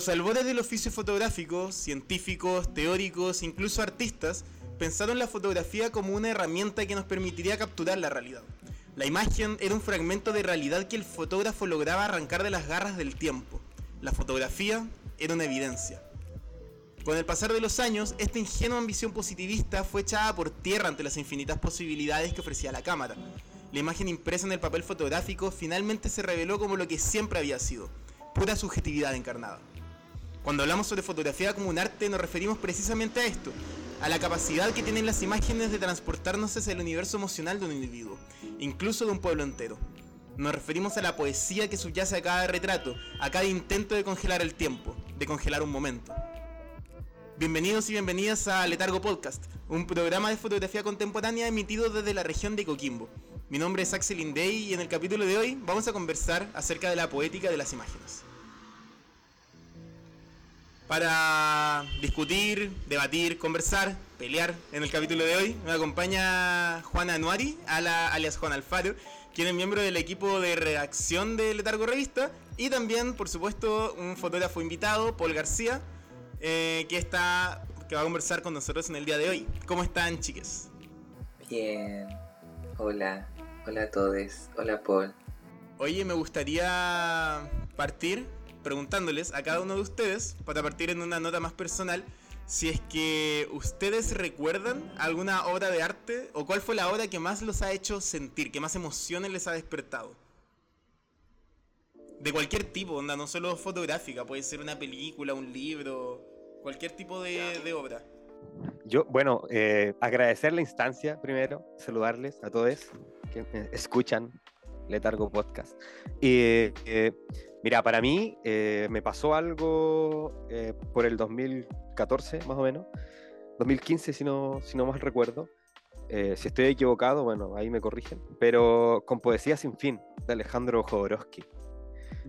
los albores del oficio fotográfico, científicos, teóricos, incluso artistas, pensaron la fotografía como una herramienta que nos permitiría capturar la realidad. La imagen era un fragmento de realidad que el fotógrafo lograba arrancar de las garras del tiempo. La fotografía era una evidencia. Con el pasar de los años, esta ingenua ambición positivista fue echada por tierra ante las infinitas posibilidades que ofrecía la cámara. La imagen impresa en el papel fotográfico finalmente se reveló como lo que siempre había sido, pura subjetividad encarnada. Cuando hablamos sobre fotografía como un arte nos referimos precisamente a esto, a la capacidad que tienen las imágenes de transportarnos hacia el universo emocional de un individuo, incluso de un pueblo entero. Nos referimos a la poesía que subyace a cada retrato, a cada intento de congelar el tiempo, de congelar un momento. Bienvenidos y bienvenidas a Letargo Podcast, un programa de fotografía contemporánea emitido desde la región de Coquimbo. Mi nombre es Axel Indey y en el capítulo de hoy vamos a conversar acerca de la poética de las imágenes. Para discutir, debatir, conversar, pelear en el capítulo de hoy me acompaña Juana Anuari, alias Juan Alfaro, quien es miembro del equipo de redacción de Letargo Revista y también, por supuesto, un fotógrafo invitado, Paul García, eh, que está que va a conversar con nosotros en el día de hoy. ¿Cómo están, chiques? Bien. Hola. Hola a todos. Hola, Paul. Oye, me gustaría partir preguntándoles a cada uno de ustedes, para partir en una nota más personal, si es que ustedes recuerdan alguna obra de arte o cuál fue la obra que más los ha hecho sentir, que más emociones les ha despertado. De cualquier tipo, onda, no solo fotográfica, puede ser una película, un libro, cualquier tipo de, obra. Yo, bueno, eh, agradecer la instancia primero, saludarles a todos que escuchan Letargo Podcast. Y eh, mira, para mí eh, me pasó algo por el 2014, más o menos, 2015, si no, si no mal recuerdo. si estoy equivocado, bueno, ahí me corrigen, pero con Poesía sin fin, de Alejandro Jodorowsky.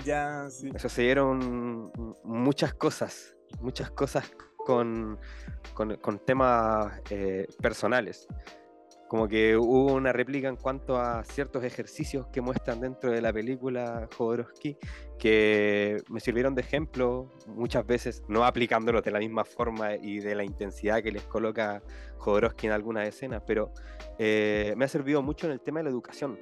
Ya, sí. Se dieron muchas cosas, muchas cosas con, con, temas eh, personales. Como que hubo una réplica en cuanto a ciertos ejercicios que muestran dentro de la película Jodorowsky que me sirvieron de ejemplo muchas veces, no aplicándolos de la misma forma y de la intensidad que les coloca Jodorowsky en algunas escenas, pero eh, me ha servido mucho en el tema de la educación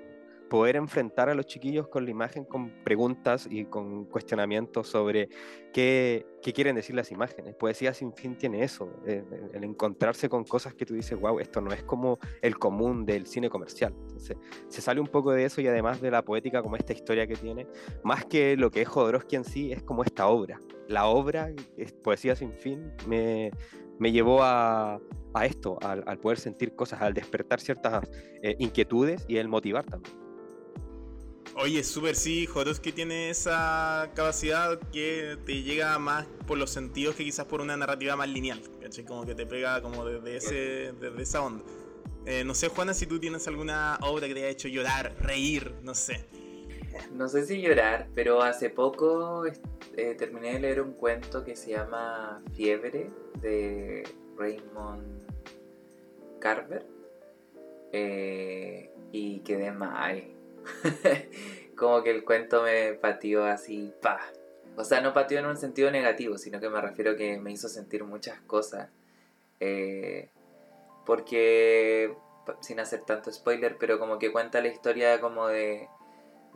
poder enfrentar a los chiquillos con la imagen, con preguntas y con cuestionamientos sobre qué, qué quieren decir las imágenes. Poesía sin fin tiene eso, eh, el encontrarse con cosas que tú dices, wow, esto no es como el común del cine comercial. Entonces, se sale un poco de eso y además de la poética como esta historia que tiene, más que lo que es Jodorowsky en sí, es como esta obra. La obra, es Poesía sin fin, me, me llevó a, a esto, al, al, poder sentir cosas, al despertar ciertas eh, inquietudes y el motivar también. Oye, súper sí, que tiene esa capacidad que te llega más por los sentidos que quizás por una narrativa más lineal, ¿cachai? Como que te pega como desde, ese, desde esa onda. Eh, no sé, Juana, si tú tienes alguna obra que te haya hecho llorar, reír, no sé. No sé si llorar, pero hace poco eh, terminé de leer un cuento que se llama Fiebre de Raymond Carver eh, y quedé mal como que el cuento me pateó así, pa. O sea, no pateó en un sentido negativo, sino que me refiero que me hizo sentir muchas cosas. Eh, porque, sin hacer tanto spoiler, pero como que cuenta la historia como de,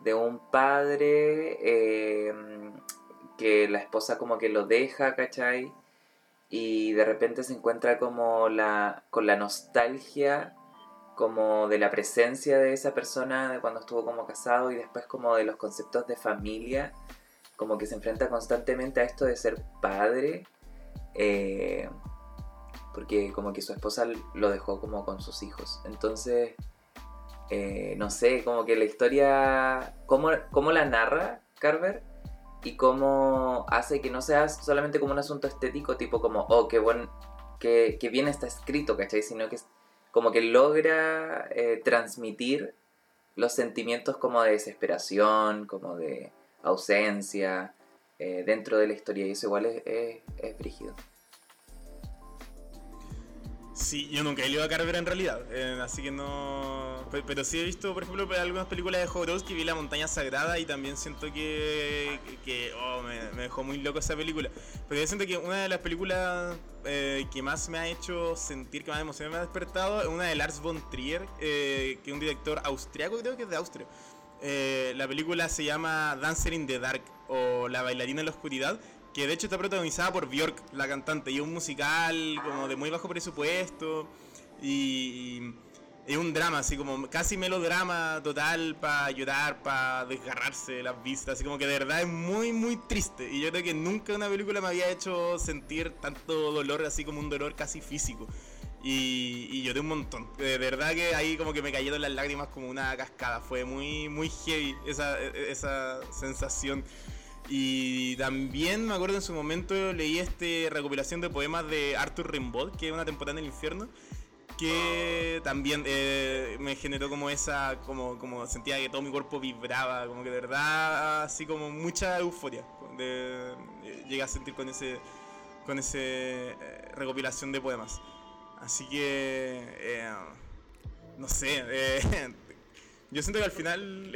de un padre eh, que la esposa como que lo deja, ¿cachai? Y de repente se encuentra como la, con la nostalgia como de la presencia de esa persona de cuando estuvo como casado y después como de los conceptos de familia, como que se enfrenta constantemente a esto de ser padre, eh, porque como que su esposa lo dejó como con sus hijos. Entonces, eh, no sé, como que la historia, cómo, cómo la narra Carver y cómo hace que no sea solamente como un asunto estético, tipo como, oh, qué, buen, qué, qué bien está escrito, ¿cachai? Sino que como que logra eh, transmitir los sentimientos como de desesperación, como de ausencia eh, dentro de la historia y eso igual es, es, brígido. Sí, yo nunca he leído a Carver en realidad, eh, así que no... Pero, sí he visto, por ejemplo, algunas películas de Jodorowsky, vi La Montaña Sagrada y también siento que, que oh, me, dejó muy loco esa película. Pero yo siento que una de las películas eh, que más me ha hecho sentir, que más emoción me ha despertado, es una de Lars von Trier, eh, que es un director austriaco, creo que es de Austria. la película se llama Dancer in the Dark o La bailarina en la oscuridad que de hecho está protagonizada por Björk, la cantante, y es un musical como de muy bajo presupuesto y, es un drama, así como casi melodrama total para llorar, para desgarrarse las vistas, así como que de verdad es muy muy triste y yo creo que nunca una película me había hecho sentir tanto dolor, así como un dolor casi físico. Y, y lloré un montón. De verdad que ahí como que me cayeron las lágrimas como una cascada. Fue muy, muy heavy esa, esa sensación. Y también me acuerdo en su momento leí este recopilación de poemas de Arthur Rimbaud, que es una temporada en el infierno, que también eh, me generó como esa, como, como sentía que todo mi cuerpo vibraba, como que de verdad así como mucha euforia. De, eh, llegué a sentir con ese con ese eh, recopilación de poemas. Así que no sé, yo siento que al final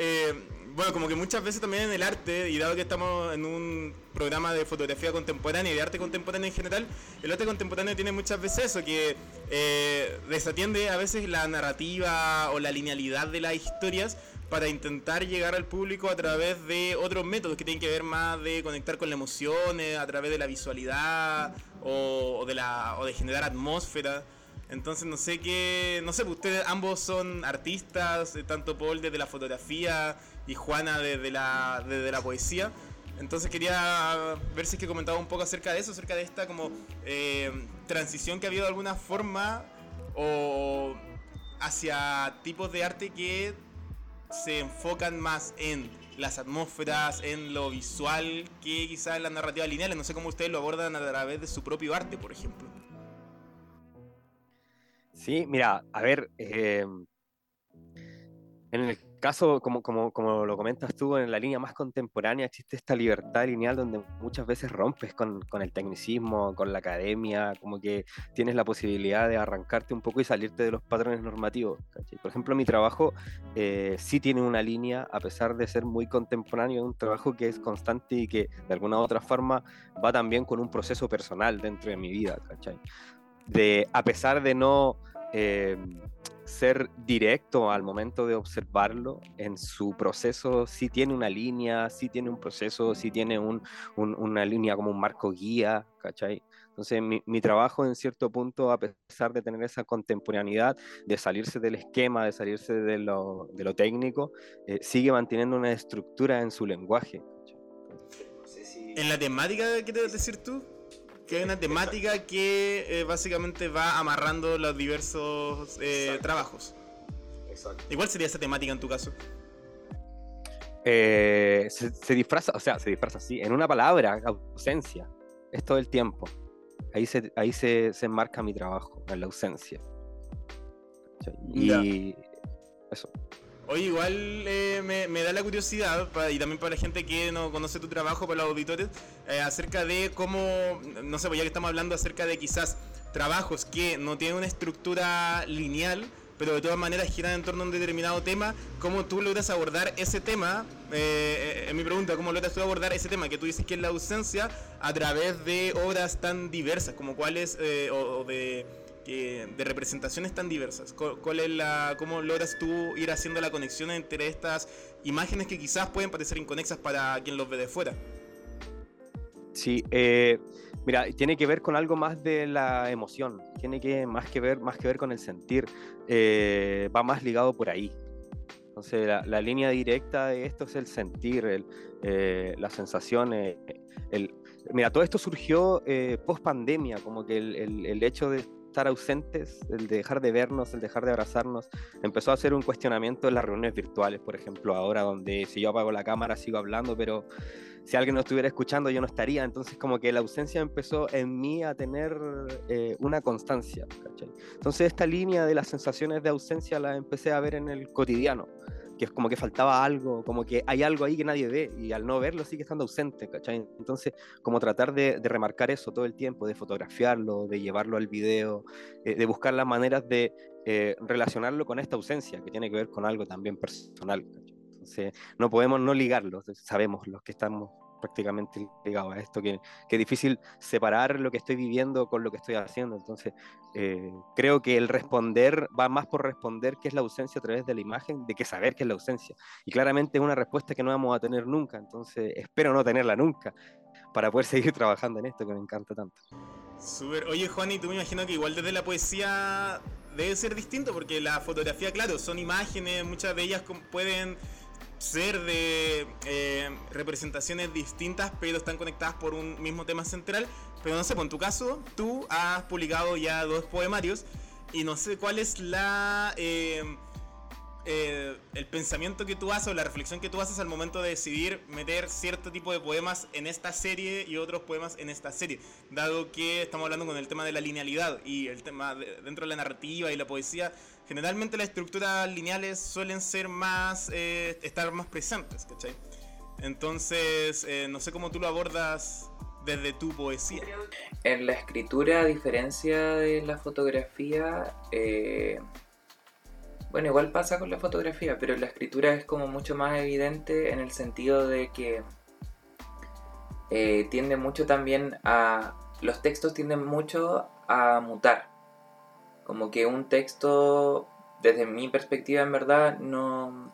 bueno, como que muchas veces también en el arte, y dado que estamos en un programa de fotografía contemporánea y de arte contemporáneo en general, el arte contemporáneo tiene muchas veces eso, que eh, desatiende a veces la narrativa o la linealidad de las historias para intentar llegar al público a través de otros métodos que tienen que ver más de conectar con las emociones, a través de la visualidad o, de, la, o de generar atmósfera. Entonces no sé qué, no sé, pues ustedes ambos son artistas, eh, tanto Paul desde la fotografía y Juana desde la, desde la poesía. Entonces quería ver si es que comentaba un poco acerca de eso, acerca de esta como eh, transición que ha habido de alguna forma o hacia tipos de arte que se enfocan más en las atmósferas, en lo visual, que quizás en la narrativa lineal. No sé cómo ustedes lo abordan a través de su propio arte, por ejemplo. Sí, mira, a ver, eh, en el caso, como, como, como, lo comentas tú, en la línea más contemporánea existe esta libertad lineal donde muchas veces rompes con, con, el tecnicismo, con la academia, como que tienes la posibilidad de arrancarte un poco y salirte de los patrones normativos. Por ejemplo, mi trabajo eh, sí tiene una línea, a pesar de ser muy contemporáneo, un trabajo que es constante y que de alguna u otra forma va también con un proceso personal dentro de mi vida. ¿cachai? De, a pesar de no... Eh, ser directo al momento de observarlo en su proceso, si tiene una línea, si tiene un proceso, si tiene un, una línea como un marco guía. Entonces mi, trabajo en cierto punto, a pesar de tener esa contemporaneidad, de salirse del esquema, de salirse de lo, técnico, eh, sigue manteniendo una estructura en su lenguaje. En la temática, ¿qué te vas decir tú? Que hay una temática que eh, básicamente va amarrando los diversos eh, trabajos. Exacto. ¿Y sería esa temática en tu caso? Eh, se, disfraza, o sea, se disfraza así, en una palabra, ausencia. Es todo el tiempo. Ahí se, ahí se, se enmarca mi trabajo, en la ausencia. Y eso. Oye, igual eh, me, da la curiosidad, y también para la gente que no conoce tu trabajo, para los auditores, eh, acerca de cómo, no sé, pues ya que estamos hablando acerca de quizás trabajos que no tienen una estructura lineal, pero de todas maneras giran en torno a un determinado tema, ¿cómo tú logras abordar ese tema? Eh, en mi pregunta, ¿cómo logras tú abordar ese tema que tú dices que es la ausencia a través de obras tan diversas, como cuáles, o de de representaciones tan diversas? ¿Cuál es la, ¿Cómo logras tú ir haciendo la conexión entre estas imágenes que quizás pueden parecer inconexas para quien los ve de fuera? Sí, eh, mira, tiene que ver con algo más de la emoción, tiene que más que ver, más que ver con el sentir, eh, va más ligado por ahí. Entonces, la, línea directa de esto es el sentir, el, eh, las sensaciones. Mira, todo esto surgió post pandemia, como que el, hecho de estar ausentes, el de dejar de vernos, el dejar de abrazarnos, empezó a ser un cuestionamiento en las reuniones virtuales, por ejemplo, ahora donde si yo apago la cámara sigo hablando, pero si alguien no estuviera escuchando yo no estaría, entonces como que la ausencia empezó en mí a tener eh, una constancia. Entonces esta línea de las sensaciones de ausencia la empecé a ver en el cotidiano, que es como que faltaba algo, como que hay algo ahí que nadie ve y al no verlo sigue estando ausente, ¿cachai? Entonces, como tratar de, remarcar eso todo el tiempo, de fotografiarlo, de llevarlo al video, eh, de buscar las maneras de eh, relacionarlo con esta ausencia que tiene que ver con algo también personal. Entonces, no podemos no ligarlo, sabemos los que estamos prácticamente ligado a esto, que, que, es difícil separar lo que estoy viviendo con lo que estoy haciendo. Entonces, eh, creo que el responder va más por responder qué es la ausencia a través de la imagen, de que saber qué es la ausencia. Y claramente es una respuesta que no vamos a tener nunca, entonces espero no tenerla nunca para poder seguir trabajando en esto que me encanta tanto. Súper. Oye, Juan, y tú me imagino que igual desde la poesía debe ser distinto, porque la fotografía, claro, son imágenes, muchas de ellas pueden ser de eh, representaciones distintas, pero están conectadas por un mismo tema central. Pero no sé, pues en tu caso, tú has publicado ya dos poemarios y no sé cuál es la eh, eh, el pensamiento que tú haces o la reflexión que tú haces al momento de decidir meter cierto tipo de poemas en esta serie y otros poemas en esta serie, dado que estamos hablando con el tema de la linealidad y el tema dentro de la narrativa y la poesía generalmente las estructuras lineales suelen ser más, eh, estar más presentes, ¿cachai? Entonces, eh, no sé cómo tú lo abordas desde tu poesía. En la escritura, a diferencia de la fotografía, eh, bueno, igual pasa con la fotografía, pero la escritura es como mucho más evidente en el sentido de que tiende mucho también a... Los textos tienden mucho a mutar como que un texto, desde mi perspectiva en verdad, no,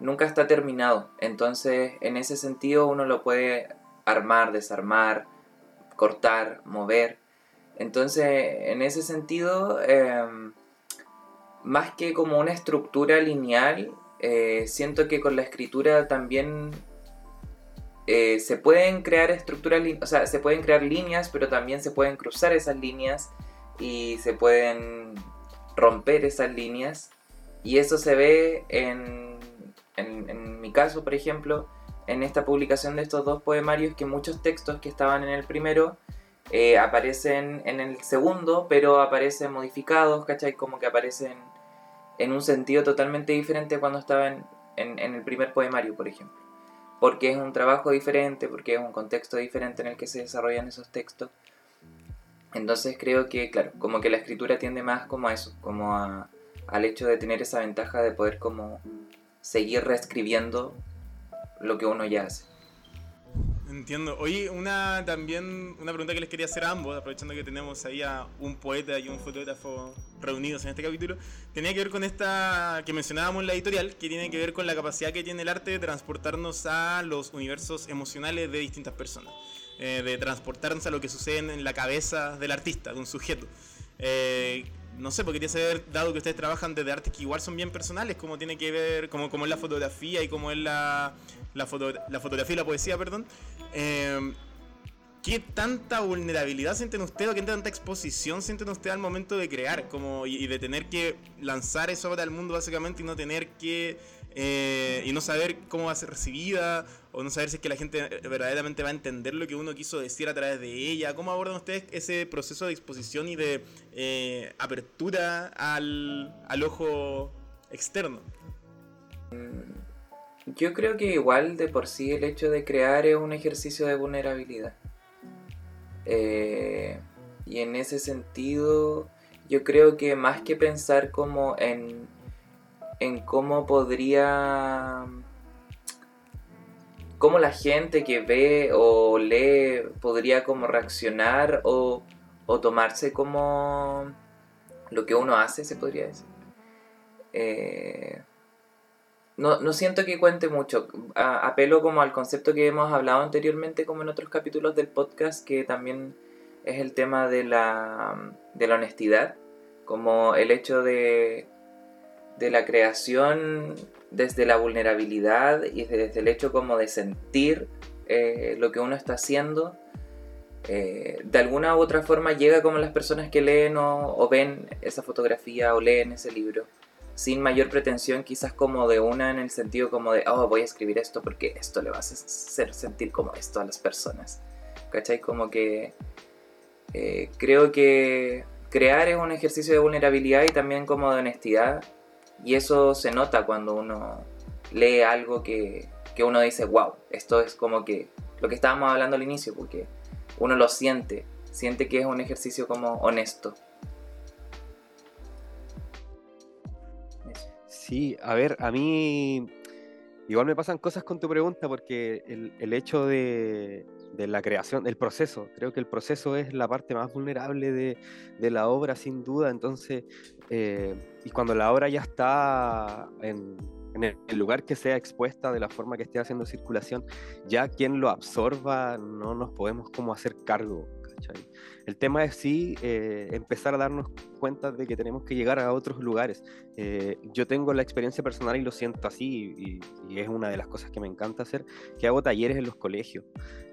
nunca está terminado. Entonces, en ese sentido, uno lo puede armar, desarmar, cortar, mover. Entonces, en ese sentido, em, más que como una estructura lineal, eh, siento que con la escritura también eh, se pueden crear estructuras, o sea, se pueden crear líneas, pero también se pueden cruzar esas líneas y se pueden romper esas líneas y eso se ve en, en, mi caso, por ejemplo, en esta publicación de estos dos poemarios que muchos textos que estaban en el primero eh, aparecen en el segundo, pero aparecen modificados, ¿cachai? Como que aparecen en un sentido totalmente diferente cuando estaban en, en el primer poemario, por ejemplo. Porque es un trabajo diferente, porque es un contexto diferente en el que se desarrollan esos textos. Entonces creo que, claro, como que la escritura tiende más como a eso, como a, al hecho de tener esa ventaja de poder como seguir reescribiendo lo que uno ya hace. Entiendo. Oye, una también una pregunta que les quería hacer a ambos, aprovechando que tenemos ahí a un poeta y un fotógrafo reunidos en este capítulo, tenía que ver con esta que mencionábamos en la editorial, que tiene que ver con la capacidad que tiene el arte de transportarnos a los universos emocionales de distintas personas. Eh, de transportarnos a lo que sucede en la cabeza del artista, de un sujeto. Eh, no sé, porque quería saber, dado que ustedes trabajan desde artes que igual son bien personales, como tiene que ver, como, es la fotografía y como es la, la, la fotografía y la poesía, perdón. Eh, ¿Qué tanta vulnerabilidad sienten ustedes o qué tanta exposición sienten ustedes al momento de crear como, y, de tener que lanzar eso ahora al mundo básicamente y no tener que y no saber cómo va a ser recibida o no saber si es que la gente eh, verdaderamente va a entender lo que uno quiso decir a través de ella. ¿Cómo abordan ustedes ese proceso de exposición y de eh, apertura al, al ojo externo? Mm, yo creo que igual de por sí el hecho de crear es un ejercicio de vulnerabilidad. Eh, y en ese sentido, yo creo que más que pensar como en, en cómo podría cómo la gente que ve o lee podría como reaccionar o, tomarse como lo que uno hace, se podría decir. Eh, no, siento que cuente mucho. apelo como al concepto que hemos hablado anteriormente, como en otros capítulos del podcast, que también es el tema de la, de la honestidad, como el hecho de, de la creación desde la vulnerabilidad y desde el hecho como de sentir eh, lo que uno está haciendo, eh, de alguna u otra forma llega como las personas que leen o, ven esa fotografía o leen ese libro, sin mayor pretensión quizás como de una en el sentido como de, oh, voy a escribir esto porque esto le va a hacer sentir como esto a las personas. ¿Cachai? Como que eh, creo que crear es un ejercicio de vulnerabilidad y también como de honestidad y eso se nota cuando uno lee algo que, que uno dice, wow, esto es como que lo que estábamos hablando al inicio, porque uno lo siente, siente que es un ejercicio como honesto. Sí, a ver, a mí igual me pasan cosas con tu pregunta porque el, hecho de, la creación, el proceso, creo que el proceso es la parte más vulnerable de, la obra sin duda, entonces, eh, y cuando la obra ya está en, en el lugar que sea expuesta de la forma que esté haciendo circulación, ya quien lo absorba no nos podemos como hacer cargo. El tema es sí eh, empezar a darnos cuenta de que tenemos que llegar a otros lugares. Eh, yo tengo la experiencia personal y lo siento así, y, y, es una de las cosas que me encanta hacer, que hago talleres en los colegios.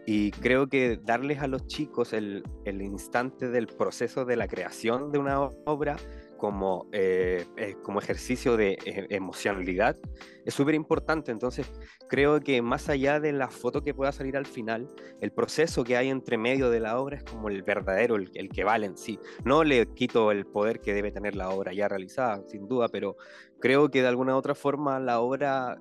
Y creo que darles a los chicos el, el instante del proceso de la creación de una obra como, eh, eh, como ejercicio de eh, emocionalidad es súper importante. Entonces, creo que más allá de la foto que pueda salir al final, el proceso que hay entre medio de la obra es como el verdadero, el, el que vale en sí. No le quito el poder que debe tener la obra ya realizada, sin duda, pero creo que de alguna u otra forma la obra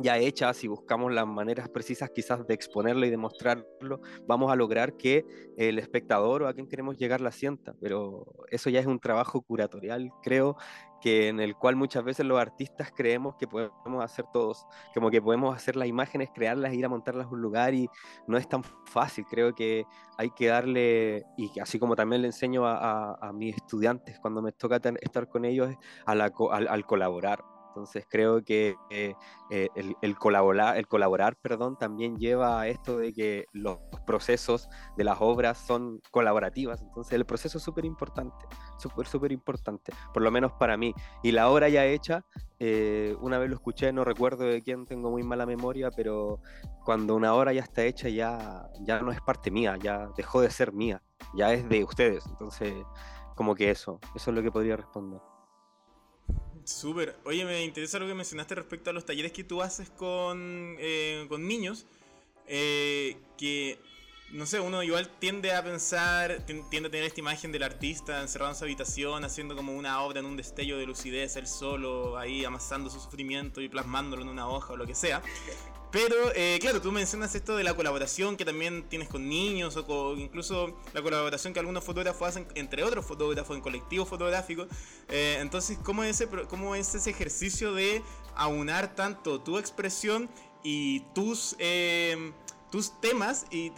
ya hecha, si buscamos las maneras precisas quizás de exponerlo y demostrarlo, vamos a lograr que el espectador o a quien queremos llegar la sienta. Pero eso ya es un trabajo curatorial, creo, que en el cual muchas veces los artistas creemos que podemos hacer todos, como que podemos hacer las imágenes, crearlas, ir a montarlas a un lugar y no es tan fácil. Creo que hay que darle, y así como también le enseño a, mis estudiantes cuando me toca estar con ellos, al colaborar entonces creo que eh, eh, el, colaborar, el colaborar perdón, también lleva a esto de que los procesos de las obras son colaborativas. Entonces el proceso es súper importante, súper, súper importante, por lo menos para mí. Y la obra ya hecha, eh, una vez lo escuché, no recuerdo de quién, tengo muy mala memoria, pero cuando una obra ya está hecha ya, ya no es parte mía, ya dejó de ser mía, ya es de ustedes. Entonces, como que eso, eso es lo que podría responder. Súper. Oye, me interesa lo que mencionaste respecto a los talleres que tú haces con, eh, con niños. Eh, que, no sé, uno igual tiende a pensar, tiende a tener esta imagen del artista encerrado en su habitación, haciendo como una obra en un destello de lucidez, él solo, ahí amasando su sufrimiento y plasmándolo en una hoja o lo que sea. Pero, eh, claro, tú mencionas esto de la colaboración que también tienes con niños o incluso la colaboración que algunos fotógrafos hacen entre otros fotógrafos en colectivos fotográficos. Eh, entonces, ¿cómo es, ese, ¿cómo es ese ejercicio de aunar tanto tu expresión y tus, em, tus temas y,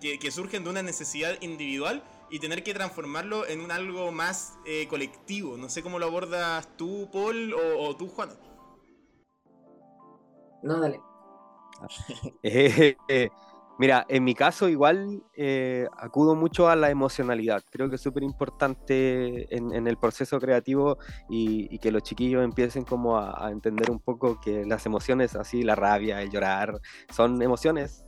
que, surgen de una necesidad individual? y tener que transformarlo en un algo más eh, colectivo. No sé cómo lo abordas tú, Paul, o, o tú, Juan. No, dale. Eh, mira, en mi caso igual eh, acudo mucho a la emocionalidad. Creo que es súper importante en, el proceso creativo y, que los chiquillos empiecen como a, a, entender un poco que las emociones así, la rabia, el llorar, son emociones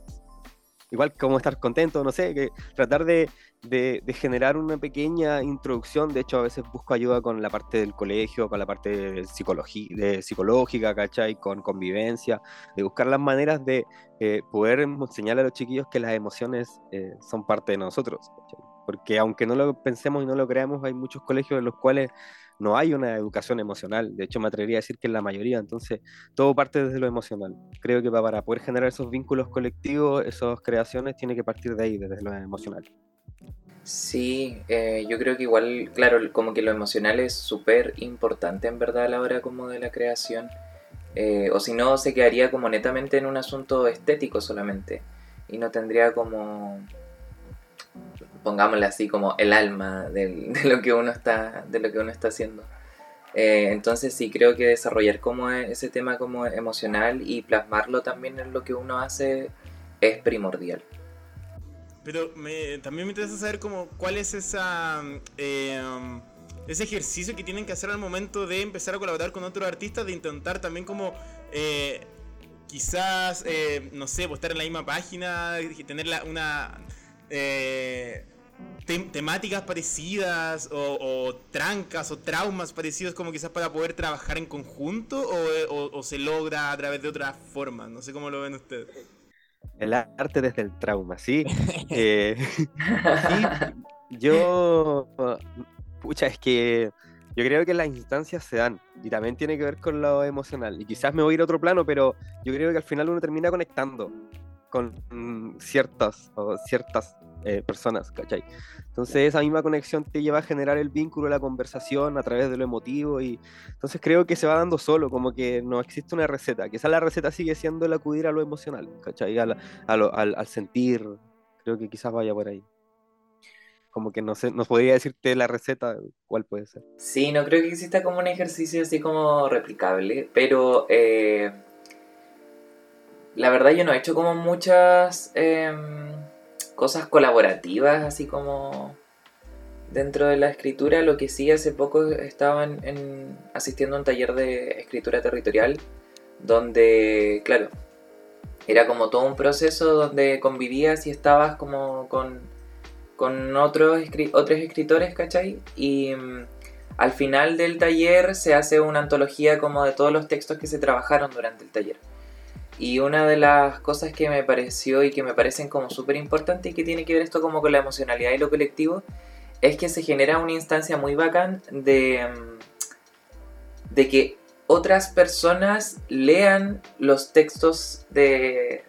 igual como estar contento, no sé, que tratar de, de, generar una pequeña introducción. De hecho, a veces busco ayuda con la parte del colegio, con la parte de, de psicológica, ¿cachai? Con convivencia, de buscar las maneras de eh, poder enseñarle a los chiquillos que las emociones eh, son parte de nosotros, Porque aunque no lo pensemos y no lo creamos, hay muchos colegios en los cuales no hay una educación emocional. De hecho, me atrevería a decir que en la mayoría. Entonces, todo parte desde lo emocional. Creo que para poder generar esos vínculos colectivos, esas creaciones, tiene que partir de ahí, desde lo emocional. Sí, eh, yo creo que igual, claro, como que lo emocional es súper importante en verdad a la hora como de la creación. Eh, o si no, se quedaría como netamente en un asunto estético solamente. Y no tendría como pongámosle así como el alma de, lo que uno está de lo que uno está haciendo. Eh, entonces sí creo que desarrollar como e, ese tema como emocional y plasmarlo también en lo que uno hace es primordial. Pero también me interesa saber como cuál es esa eh, ese ejercicio que tienen que hacer al momento de empezar a colaborar con otros artistas de intentar también como eh, quizás no sé pues estar en la misma página tener una eh, temáticas parecidas o, trancas o traumas parecidos como quizás para poder trabajar en conjunto o, se logra a través de otras formas? No sé cómo lo ven ustedes. El arte desde el trauma, sí. Eh, yo, pucha, es que yo creo que las instancias se dan y también tiene que ver con lo emocional. Y quizás me voy a ir a otro plano, pero yo creo que al final uno termina conectando con mm, ciertas o ciertas eh, personas, ¿cachai? Entonces esa misma conexión te lleva a generar el vínculo, la conversación a través de lo emotivo y entonces creo que se va dando solo, como que no existe una receta. Quizás la receta sigue siendo el acudir a lo emocional, ¿cachai? al, al sentir, creo que quizás vaya por ahí como que no sé, no podría decirte la receta, cuál puede ser. Sí, no creo que exista como un ejercicio así como replicable, pero eh, la verdad yo no he hecho como muchas em, cosas colaborativas, así como dentro de la escritura. Lo que sí hace poco estaba en, asistiendo a un taller de escritura territorial, donde, claro, era como todo un proceso donde convivías y estabas como con con otros, otros escritores, ¿cachai? Y mm, al final del taller se hace una antología como de todos los textos que se trabajaron durante el taller. Y una de las cosas que me pareció y que me parecen como súper importante y que tiene que ver esto como con la emocionalidad y lo colectivo, es que se genera una instancia muy bacán de, mm, de que otras personas lean los textos de,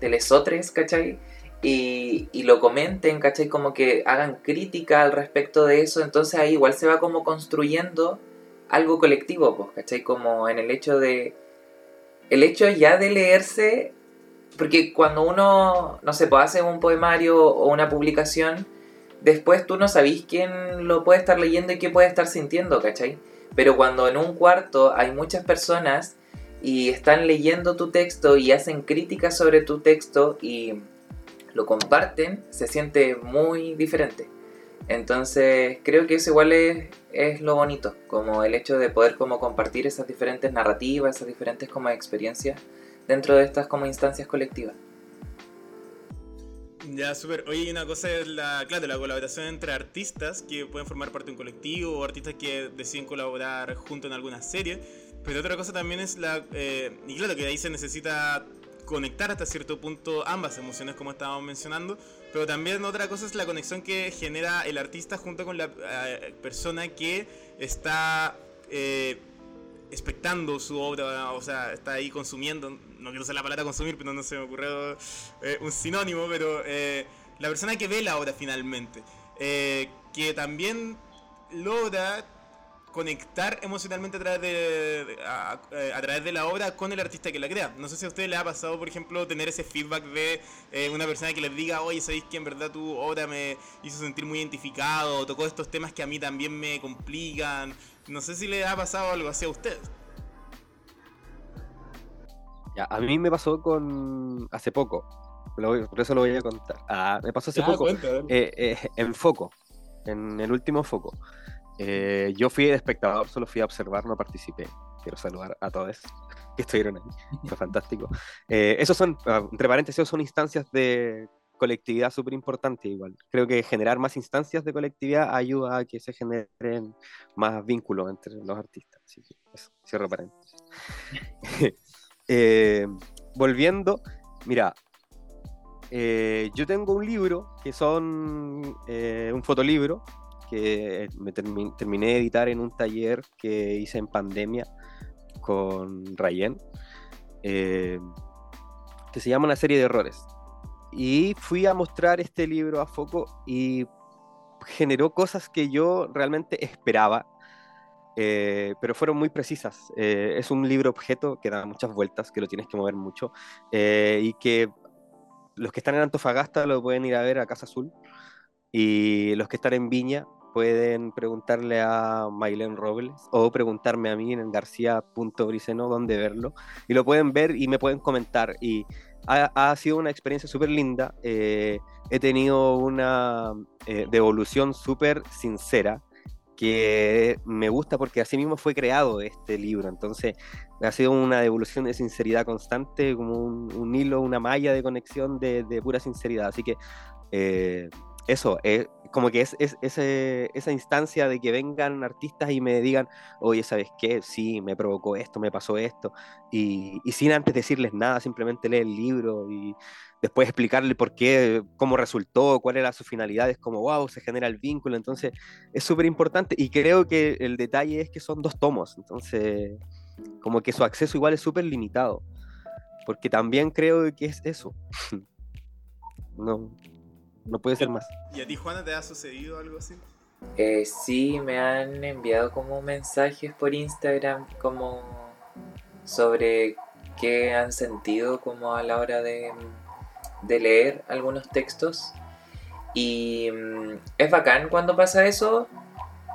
de lesotres, ¿cachai? y, lo comenten, ¿cachai? Como que hagan crítica al respecto de eso, entonces ahí igual se va como construyendo algo colectivo, pues, ¿cachai? Como en el hecho de... El hecho ya de leerse, porque cuando uno, no sé, pues hace un poemario o una publicación, después tú no sabís quién lo puede estar leyendo y qué puede estar sintiendo, ¿cachai? Pero cuando en un cuarto hay muchas personas y están leyendo tu texto y hacen críticas sobre tu texto y lo comparten, se siente muy diferente. Entonces creo que eso igual es, lo bonito, como el hecho de poder como compartir esas diferentes narrativas, esas diferentes como experiencias dentro de estas como instancias colectivas. Ya, súper. Oye, una cosa es la, claro, la colaboración entre artistas que pueden formar parte de un colectivo o artistas que deciden colaborar junto en alguna serie. Pero otra cosa también es la... Eh, y claro, que ahí se necesita conectar hasta cierto punto ambas emociones como estábamos mencionando, pero también otra cosa es la conexión que genera el artista junto con la eh, persona que está eh, expectando su obra, o sea, está ahí consumiendo, no quiero usar la palabra consumir, pero no se me ocurrió eh, un sinónimo, pero la persona que ve la obra finalmente, que también logra conectar emocionalmente a través de, a, través de la obra con el artista que la crea. No sé si a usted le ha pasado, por ejemplo, tener ese feedback de eh, una persona que les diga, oye, sabéis que en verdad tu obra me hizo sentir muy identificado, tocó estos temas que a mí también me complican. No sé si le ha pasado algo así a usted. Ya, a mí me pasó con hace poco, por eso lo voy a contar. Ah, me pasó hace poco eh, eh, en Foco, en el último Foco. Eh, yo fui de espectador, solo fui a observar, no participé. Quiero saludar a todos que estuvieron ahí. Fue fantástico. Eh, esos son, ah, entre paréntesis, son instancias de colectividad súper importantes igual. Creo que generar más instancias de colectividad ayuda a que se generen más vínculos entre los artistas. Así que eso, cierro paréntesis. Eh, volviendo, mira, yo tengo un libro que son un fotolibro que me terminé de editar en un taller que hice en pandemia con Rayen, eh, que se llama Una serie de errores. Y fui a mostrar este libro a foco y generó cosas que yo realmente esperaba, eh, pero fueron muy precisas. Eh, es un libro objeto que da muchas vueltas, que lo tienes que mover mucho, y que los que están en Antofagasta lo pueden ir a ver a Casa Azul, y los que están en Viña pueden preguntarle a Maylene Robles o preguntarme a mí en garcía.briceno dónde verlo. Y lo pueden ver y me pueden comentar. Y ha, sido una experiencia súper linda. Eh, he tenido una eh, devolución súper sincera que me gusta porque así mismo fue creado este libro. Entonces ha sido una devolución de sinceridad constante, como un, hilo, una malla de conexión de, pura sinceridad. Así que... Eh, eso, eh, como que es, es, esa instancia de que vengan artistas y me digan, oye, ¿sabes qué? Sí, me provocó esto, me pasó esto, y, y sin antes decirles nada, simplemente leer el libro y después explicarle por qué, cómo resultó, cuál era su finalidad, es como, wow, se genera el vínculo, entonces es súper importante y creo que el detalle es que son dos tomos, entonces como que su acceso igual es súper limitado, porque también creo que es eso. no, no puede ser más. ¿Y a ti, Juana, te ha sucedido algo así? Eh, sí, me han enviado como mensajes por Instagram como sobre qué han sentido como a la hora de, de leer algunos textos. Y mm, es bacán cuando pasa eso.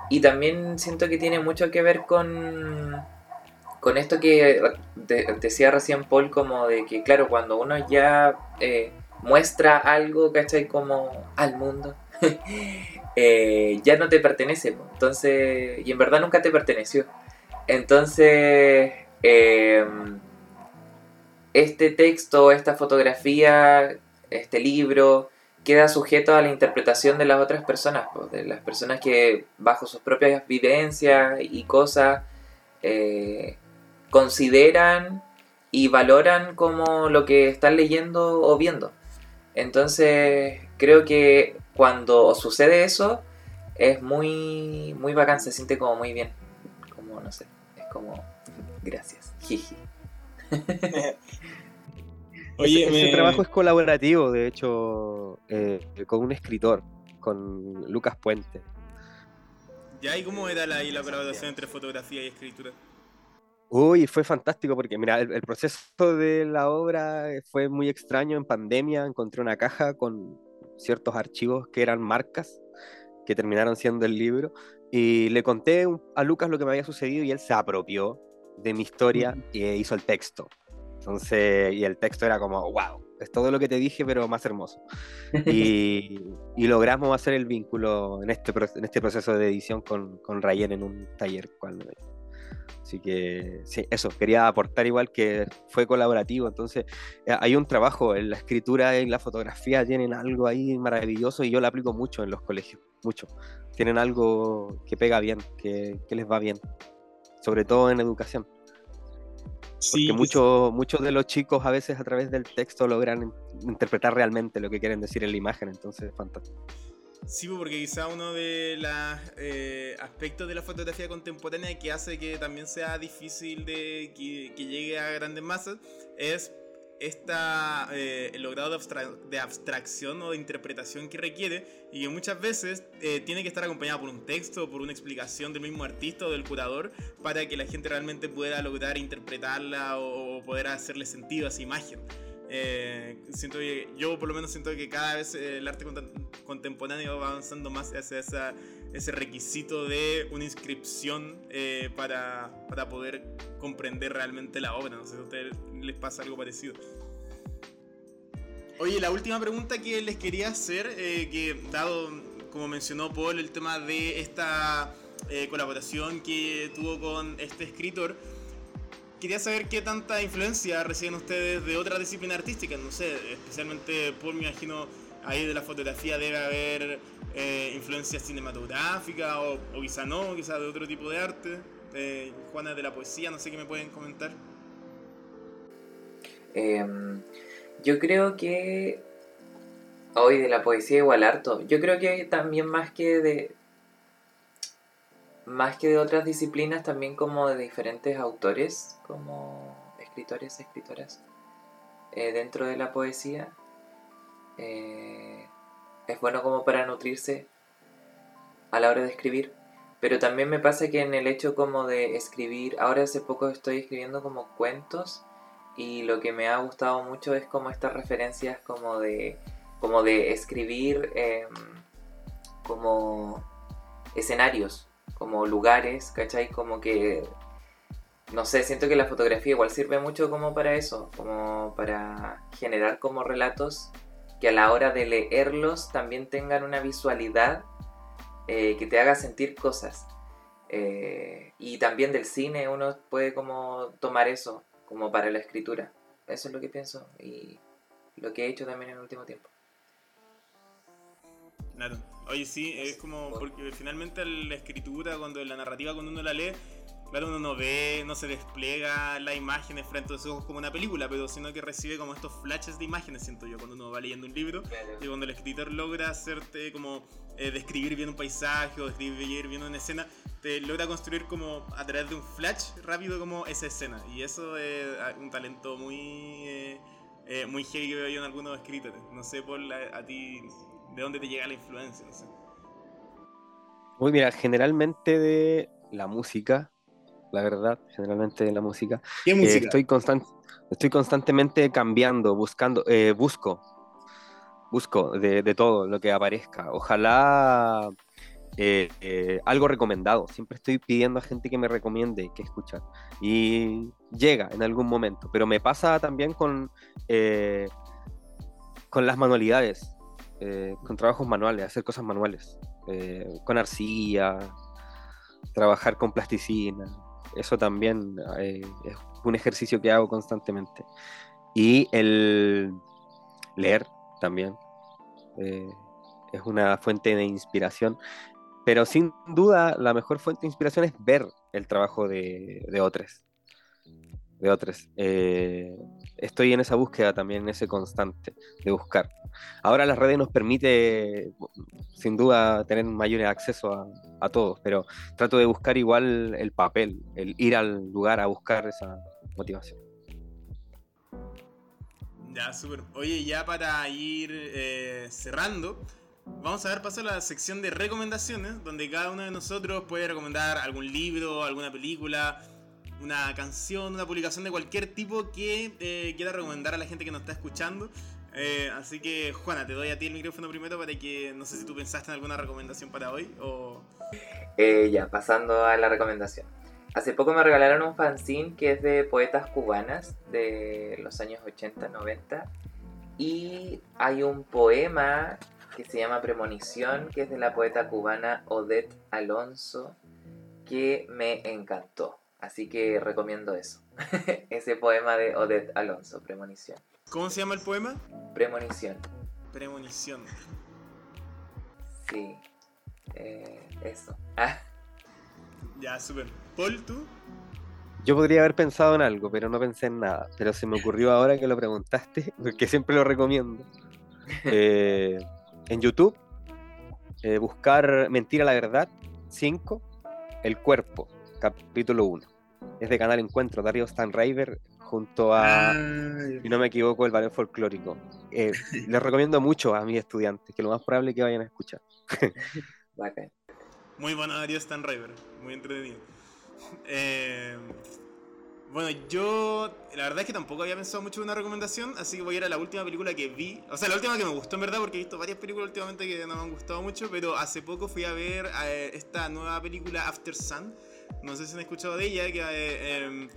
Y también siento que tiene mucho que ver con, con esto que decía recién Paul, como de que, claro, cuando uno ya eh, muestra algo, ¿cachai? Como al mundo, eh, ya no te pertenece. Entonces, y en verdad nunca te perteneció. Entonces, em, este texto, esta fotografía, este libro, queda sujeto a la interpretación de las otras personas, de las personas que bajo sus propias vivencias y cosas eh, consideran y valoran como lo que están leyendo o viendo. Entonces, creo que cuando sucede eso, es muy, muy bacán, se siente como muy bien. Como, no sé, es como, gracias, jiji. Oye, ese, trabajo es colaborativo, de hecho, eh, con un escritor, con Lucas Puente. ¿Ya? ¿Y cómo era la, la colaboración entre fotografía y escritura? Uy, fue fantástico porque, mira, el, proceso de la obra fue muy extraño. En pandemia encontré una caja con ciertos archivos que eran marcas que terminaron siendo el libro y le conté a Lucas lo que me había sucedido y él se apropió de mi historia e hizo el texto. Entonces, y el texto era como, wow, es todo lo que te dije, pero más hermoso. Y, y logramos hacer el vínculo en este, en este proceso de edición con, con Rayen en un taller. Cuando, Así que sí, eso, quería aportar igual que fue colaborativo, entonces eh, hay un trabajo, en la escritura y la fotografía tienen algo ahí maravilloso y yo lo aplico mucho en los colegios, mucho. Tienen algo que pega bien, que, les va bien, sobre todo en educación. Porque muchos muchos de los chicos a veces a través del texto logran interpretar realmente lo que quieren decir en la imagen, entonces es fantástico. Sí, pues, porque quizá uno de los eh, aspectos de la fotografía contemporánea que hace que también sea difícil de que, llegue a grandes masas es esta, eh, el logrado de, abstracción o de interpretación que requiere y que muchas veces eh, tiene que estar acompañado por un texto, por una explicación del mismo artista o del curador para que la gente realmente pueda lograr interpretarla o poder hacerle sentido a esa imagen. Eh, siento que, yo por lo menos siento que cada vez el arte contemporáneo va avanzando más hacia esa, ese requisito de una inscripción eh, para, para, poder comprender realmente la obra. No sé si a ustedes les pasa algo parecido. Oye, la última pregunta que les quería hacer, eh, que dado, como mencionó Paul, el tema de esta colaboración que tuvo con este escritor, quería saber qué tanta influencia reciben ustedes de otra disciplina artística, no sé, especialmente por me imagino ahí de la fotografía debe haber eh, influencia cinematográfica o, o, quizá no, quizá de otro tipo de arte. Eh, Juana de la poesía, no sé qué me pueden comentar. Em, yo creo que hoy de la poesía igual harto. Yo creo que también más que de más que de otras disciplinas, también como de diferentes autores, como escritores, escritoras, eh, dentro de la poesía. Eh, es bueno como para nutrirse a la hora de escribir. Pero también me pasa que en el hecho como de escribir, ahora hace poco estoy escribiendo como cuentos y lo que me ha gustado mucho es como estas referencias como de, como de escribir em, como escenarios, como lugares, ¿cachai? Como que, no sé, siento que la fotografía igual sirve mucho como para eso, como para generar como relatos que a la hora de leerlos también tengan una visualidad eh, que te haga sentir cosas. Eh, y también del cine uno puede como tomar eso como para la escritura. Eso es lo que pienso y lo que he hecho también en el último tiempo. Claro. Oye, sí, es como porque finalmente la escritura, cuando la narrativa, cuando uno la lee, claro, uno no ve, no se despliega las imágenes frente a sus ojos como una película, pero sino que recibe como estos flashes de imágenes, siento yo, cuando uno va leyendo un libro y cuando el escritor logra hacerte como eh, describir bien un paisaje o describir bien una escena, te logra construir como a través de un flash rápido como esa escena. Y eso es ah, un talento muy, eh, eh, muy heavy que veo yo en algunos escritores. No sé, por a ti, ¿de dónde te llega la influencia? No sé. Uy, mira, generalmente de la música, la verdad, generalmente de la música. ¿Qué música? Eh, estoy, constant, estoy constantemente cambiando, buscando, eh, busco, busco de, de, todo lo que aparezca. Ojalá eh, algo recomendado. Siempre estoy pidiendo a gente que me recomiende que escuchar. Y llega en algún momento. Pero me pasa también con, con las manualidades, con trabajos manuales, hacer cosas manuales. con arcilla, trabajar con plasticina, eso también eh, es un ejercicio que hago constantemente. Y el leer también eh, es una fuente de inspiración. Pero sin duda la mejor fuente de inspiración es ver el trabajo de, otros de otros. Eh, estoy en esa búsqueda también, en ese constante de buscar. Ahora las redes nos permite, sin duda, tener mayor acceso a, a todos, pero trato de buscar igual el papel, el ir al lugar a buscar esa motivación. Ya, súper. Oye, ya para ir eh, cerrando, vamos a dar paso a la sección de recomendaciones, donde cada uno de nosotros puede recomendar algún libro, alguna película, una canción, una publicación de cualquier tipo que eh, quiera recomendar a la gente que nos está escuchando. Eh, así que, Juana, te doy a ti el micrófono primero para que, no sé si tú pensaste en alguna recomendación para hoy o... Eh, ya, pasando a la recomendación. Hace poco me regalaron un fanzine que es de poetas cubanas de los años 80, 90. Y hay un poema que se llama Premonición, que es de la poeta cubana Odette Alonso, que me encantó. Así que recomiendo eso. Ese poema de Odette Alonso, Premonición. ¿Cómo se llama el poema? Premonición. Premonición. Sí. Eh, eso. Ah. Ya, súper. Paul, ¿tú? Yo podría haber pensado en algo, pero no pensé en nada. Pero se me ocurrió ahora que lo preguntaste, porque siempre lo recomiendo. Eh, en YouTube, eh, buscar Mentira la Verdad 5, El Cuerpo, capítulo 1 es de Canal Encuentro, Dario Stanriver junto a, si no me equivoco, el ballet folclórico. Eh, les recomiendo mucho a mis estudiantes, que lo más probable es que vayan a escuchar. Muy bueno Dario Stanriver, muy entretenido. Eh, bueno, yo la verdad es que tampoco había pensado mucho en una recomendación, así que voy a ir a la última película que vi. O sea, la última que me gustó en verdad, porque he visto varias películas últimamente que no me han gustado mucho, pero hace poco fui a ver eh, esta nueva película After Sun no sé si han escuchado de ella, que eh, em,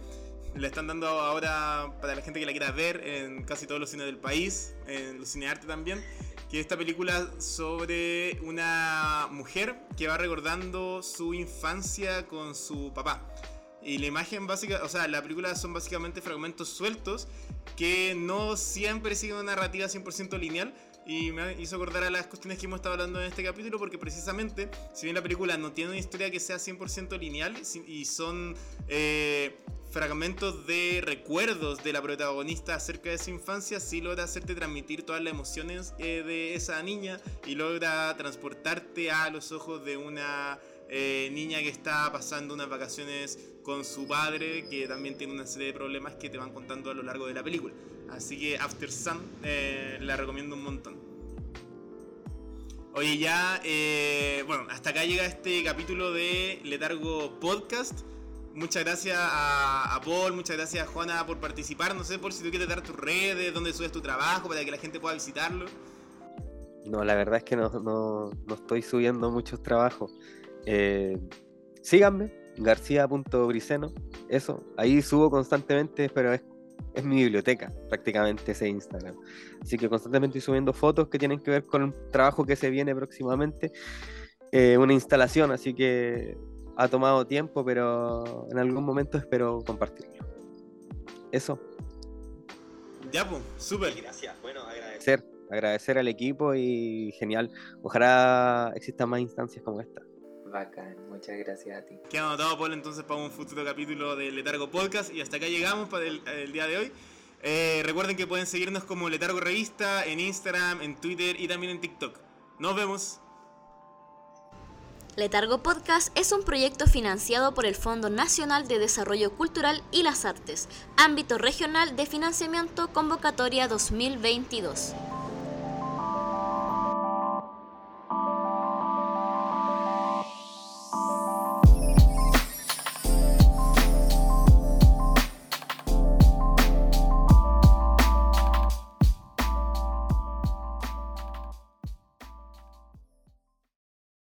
la están dando ahora para la gente que la quiera ver en casi todos los cines del país, en los cinearte también. Que esta película sobre una mujer que va recordando su infancia con su papá. Y la imagen básica, o sea, la película son básicamente fragmentos sueltos que no siempre siguen una narrativa 100% lineal, y me hizo acordar a las cuestiones que hemos estado hablando en este capítulo porque precisamente, si bien la película no tiene una historia que sea 100% lineal y son eh, fragmentos de recuerdos de la protagonista acerca de su infancia, sí logra hacerte transmitir todas las emociones eh, de esa niña y logra transportarte a los ojos de una eh, niña que está pasando unas vacaciones con su padre, que también tiene una serie de problemas que te van contando a lo largo de la película. Así que After Sun eh, la recomiendo un montón. Oye, ya, bueno, hasta acá llega este capítulo de Letargo Podcast. Muchas gracias a, Paul, muchas gracias a Juana por participar. No sé, por si tú quieres dar tus redes, dónde subes tu trabajo para que la gente pueda visitarlo. No, la verdad es que no, no, no estoy subiendo muchos trabajos. Eh, síganme, garcía.briceno, eso, ahí subo constantemente, pero es es mi biblioteca, prácticamente ese Instagram. Así que constantemente estoy subiendo fotos que tienen que ver con un trabajo que se viene próximamente, eh, una instalación, así que ha tomado tiempo, pero en algún momento espero compartirlo. Eso. Ya, pues, súper. Gracias, bueno, agradecer agradecer al equipo y genial. Ojalá existan más instancias como esta. Bacán, muchas gracias a ti. Queda anotado, Paul, entonces para un futuro capítulo de Letargo Podcast. Y hasta acá llegamos para el, el día de hoy. Eh, recuerden que pueden seguirnos como Letargo Revista en Instagram, en Twitter y también en TikTok. Nos vemos. Letargo Podcast es un proyecto financiado por el Fondo Nacional de Desarrollo Cultural y las Artes, ámbito regional de financiamiento convocatoria 2022.